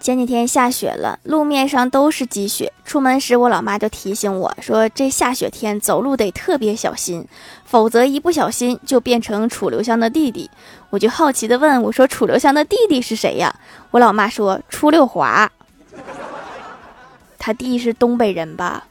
前几天下雪了路面上都是积雪。出门时我老妈就提醒我说这下雪天走路得特别小心否则一不小心就变成楚留香的弟弟。我就好奇的问我说楚留香的弟弟是谁呀？我老妈说初六华。他弟是东北人吧？